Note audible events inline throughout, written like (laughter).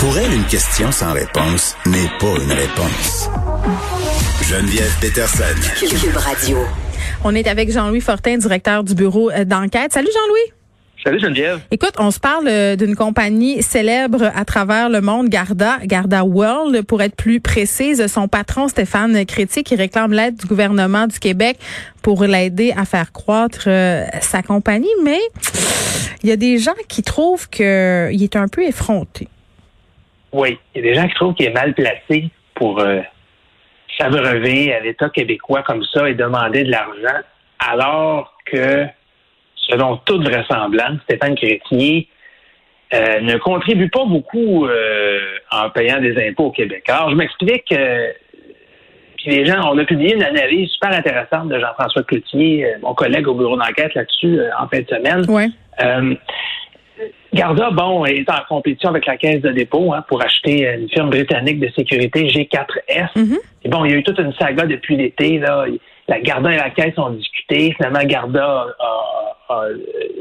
Pour elle, une question sans réponse n'est pas une réponse. Geneviève Peterson. Cube Radio. On est avec Jean-Louis Fortin, directeur du bureau euh, d'enquête. Salut Jean-Louis. Salut Geneviève. Écoute, on se parle euh, d'une compagnie célèbre à travers le monde, Garda, Garda World, pour être plus précise. Son patron, Stéphane Crétier, qui réclame l'aide du gouvernement du Québec pour l'aider à faire croître euh, sa compagnie. Mais il y a des gens qui trouvent qu'il est un peu effronté. Oui, il y a des gens qui trouvent qu'il est mal placé pour euh, s'abreuver à l'État québécois comme ça et demander de l'argent, alors que, selon toute vraisemblance, Stéphane Chrétien euh, ne contribue pas beaucoup euh, en payant des impôts au Québec. Alors, je m'explique. euh, puis les gens, on a publié une analyse super intéressante de Jean-François Cloutier, euh, mon collègue au bureau d'enquête là-dessus, en fin de semaine. Ouais. Garda, bon, est en compétition avec la Caisse de dépôt hein, pour acheter une firme britannique de sécurité G4S. Mhm. Et bon, il y a eu toute une saga depuis l'été. Là. La Garda et la Caisse ont discuté. Finalement, Garda a, a,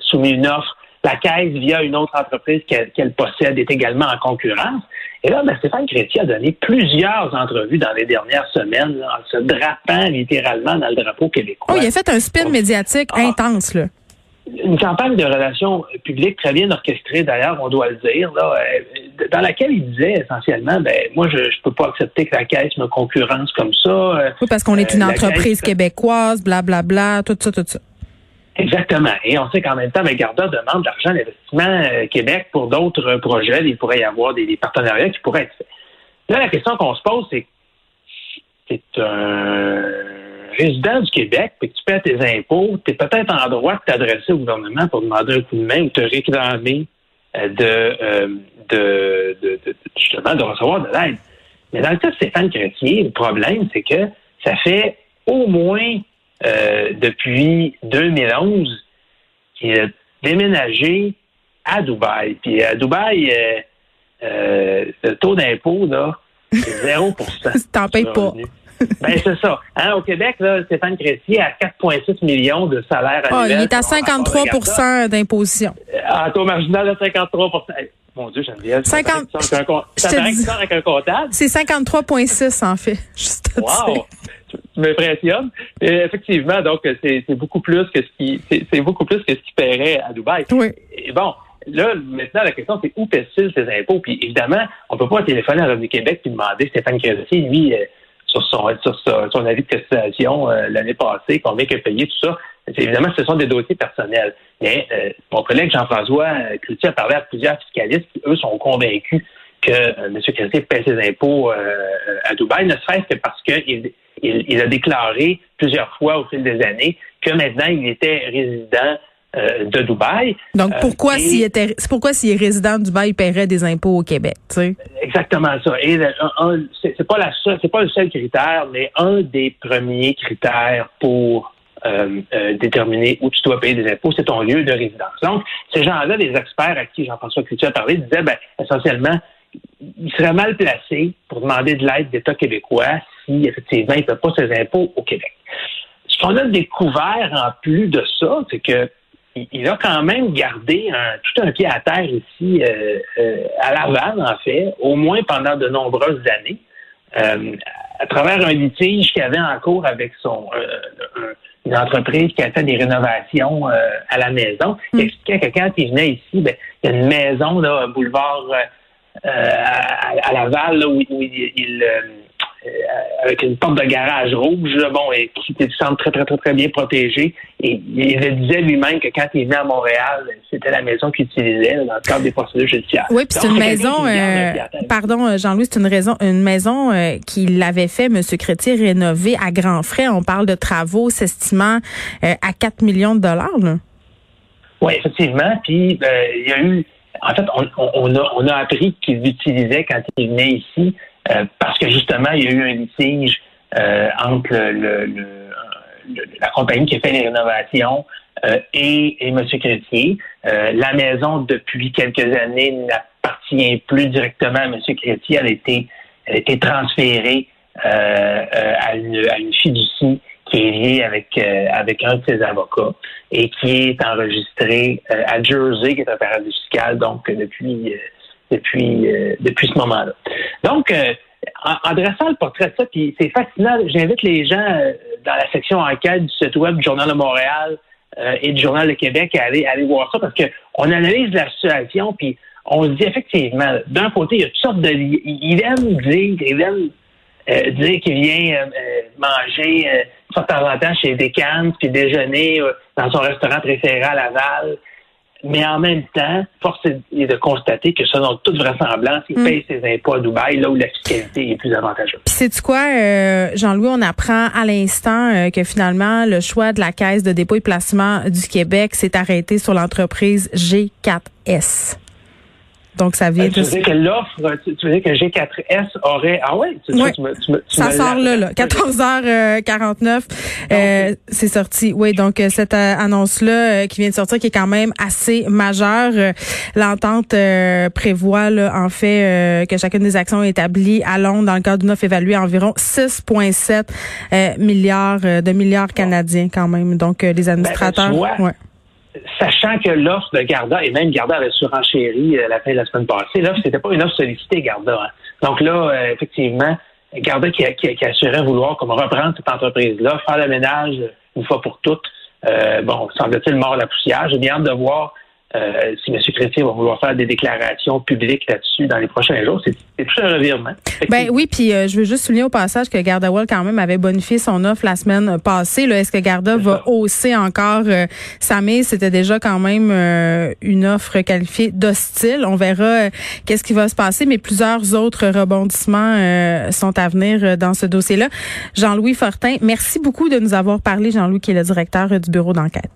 soumis une offre. La Caisse, via une autre entreprise qu'elle possède, est également en concurrence. Et là, ben, Stéphane Chrétien a donné plusieurs entrevues dans les dernières semaines là, en se drapant littéralement dans le drapeau québécois. Oh, il a fait un spin médiatique Ah. intense, là. Une campagne de relations publiques très bien orchestrée d'ailleurs, on doit le dire, là, euh, dans laquelle il disait essentiellement, ben moi je je peux pas accepter que la caisse me concurrence comme ça. euh, Oui, parce qu'on est euh, une la entreprise Caisse- québécoise, blablabla, tout ça, tout ça. Exactement. Et on sait qu'en même temps, ben, Garda demande de l'argent d'investissement euh, Québec pour d'autres euh, projets. Il pourrait y avoir des, des partenariats qui pourraient être faits. Là, la question qu'on se pose, c'est c'est un résident du Québec, puis que tu paies tes impôts, tu es peut-être en droit de t'adresser au gouvernement pour demander un coup de main ou te réclamer euh, de, euh, de, de, de- justement de recevoir de l'aide. Mais dans le cas de Stéphane Chrétien, le problème, c'est que ça fait au moins euh, depuis 2011 qu'il a déménagé à Dubaï. Puis à Dubaï, euh, le taux d'impôt, là, c'est 0 (laughs) T'en payes pas. (laughs) Ben, c'est ça. Hein, au Québec, là, Stéphane Chrétien a 4,6 millions de salaires Ah, annuels. il est à selon le rapport de 53% d'imposition. À taux marginal de 53 Hey, Mon Dieu, Geneviève. ça 50 paraît que tu sors avec un com- Je Ça paraît avec un comptable. C'est 53,6 en fait. (laughs) Juste. Wow! Tu m'impressionnes. Effectivement, donc, c'est beaucoup plus que ce qui, c'est beaucoup plus que ce qui paierait à Dubaï. Oui. Et bon, là, maintenant, la question, c'est où paie-t-il ses impôts? Puis évidemment, on peut pas téléphoner à Revenu Québec et demander Stéphane Crédit, lui, euh, sur son, sur son, avis de cotisation euh, l'année passée, combien il a payé, tout ça. Évidemment, ce sont des dossiers personnels. Mais euh, mon collègue Jean-François euh, Cloutier a parlé à plusieurs fiscalistes qui, eux, sont convaincus que euh, M. Crédit paie ses impôts euh, à Dubaï, ne serait-ce que parce qu'il il, il a déclaré plusieurs fois au fil des années que maintenant il était résident de Dubaï. Donc Euh, pourquoi s'il était c'est pourquoi s'il est résident de Dubaï, il paierait des impôts au Québec, tu sais? Exactement ça. Et c'est pas la seule, c'est pas le seul critère, mais un des premiers critères pour euh, euh, déterminer où tu dois payer des impôts, c'est ton lieu de résidence. Donc, ces gens-là, les experts à qui Jean-François Cloutier a parlé, disaient, ben, essentiellement, il serait mal placé pour demander de l'aide d'État québécois si, effectivement, il ne pas ses impôts au Québec. Ce qu'on a découvert en plus de ça, c'est que il- il a quand même gardé un- tout un pied à terre ici euh, euh, à Laval, en fait, au moins pendant de nombreuses années, euh, à travers un litige qu'il avait en cours avec son euh, un- une entreprise qui a fait des rénovations euh, à la maison. Il expliquait que quand il venait ici, ben, il y a une maison, là, un boulevard euh, à, à Laval, là, où, où il, il, avec une porte de garage rouge, là, bon, et qui semble très, très, très, très bien protégée. Et il le disait lui-même que quand il venait à Montréal, c'était la maison qu'il utilisait dans le cadre des procédures judiciaires. Oui, puis c'est une maison, euh, pardon euh, Jean-Louis, c'est une raison, une maison euh, qu'il avait fait, M. Crétier, rénover à grands frais. On parle de travaux s'estimant euh, à 4 millions de dollars. Là. Oui, effectivement. Puis euh, il y a eu en fait, on, a, on a appris qu'il l'utilisait quand il venait ici parce que justement, il y a eu un litige entre le, la compagnie qui a fait les rénovations et, et M. Chrétier. la maison, depuis quelques années, n'appartient plus directement à M. Chrétier. Elle a été, elle a été transférée à, une, à une fiducie qui est lié avec, euh, avec un de ses avocats et qui est enregistré euh, à Jersey, qui est un paradis fiscal, donc depuis euh, depuis depuis ce moment-là. Donc, en, dressant le portrait de ça, puis c'est fascinant. J'invite les gens dans la section enquête du site web du Journal de Montréal et du Journal de Québec à aller, aller voir ça parce que on analyse la situation, puis on se dit effectivement, d'un côté, il y a toutes sortes de... Il aime dire, il aime euh, dire qu'il vient euh, euh, manger de temps en temps chez Descans, puis déjeuner dans son restaurant préféré à Laval. Mais en même temps, force est de constater que selon toute vraisemblance, il mm. paye ses impôts à Dubaï, là où la fiscalité est plus avantageuse. Puis c'est quoi, Jean-Louis, on apprend à l'instant que finalement, le choix de la Caisse de dépôt et placement du Québec s'est arrêté sur l'entreprise G4S. Donc, ça vient euh, tu veux dire que l'offre, tu, veux dire que G4S aurait... Ah ouais? Tu, tu me, tu ça sort là, là. 14h49, euh, c'est sorti. Oui, donc euh, cette euh, annonce-là qui vient de sortir, qui est quand même assez majeure. L'entente prévoit, là, en fait, que chacune des actions établies à Londres dans le cadre d'une offre évaluée à environ 6,7 milliards de milliards canadiens quand même. Donc, les ben, administrateurs... ouais sachant que l'offre de Garda, et même Garda avait surenchéri euh, la fin de la semaine passée, l'offre, c'était pas une offre sollicitée, Garda. Hein. Donc là, euh, effectivement, Garda qui, qui, assurait vouloir comme reprendre cette entreprise-là, faire le ménage une fois pour toutes. Euh, bon, semble-t-il mort la poussière. J'ai bien hâte de voir euh, si M. Chrétien va vouloir faire des déclarations publiques là-dessus dans les prochains jours, c'est tout un revirement. Ben oui, puis euh, je veux juste souligner au passage que Gardawell quand même avait bonifié son offre la semaine passée. Est-ce que Garda va hausser encore euh, sa mise? C'était déjà quand même une offre qualifiée d'hostile. On verra qu'est-ce qui va se passer, mais plusieurs autres rebondissements sont à venir dans ce dossier-là. Jean-Louis Fortin, merci beaucoup de nous avoir parlé, Jean-Louis qui est le directeur du bureau d'enquête.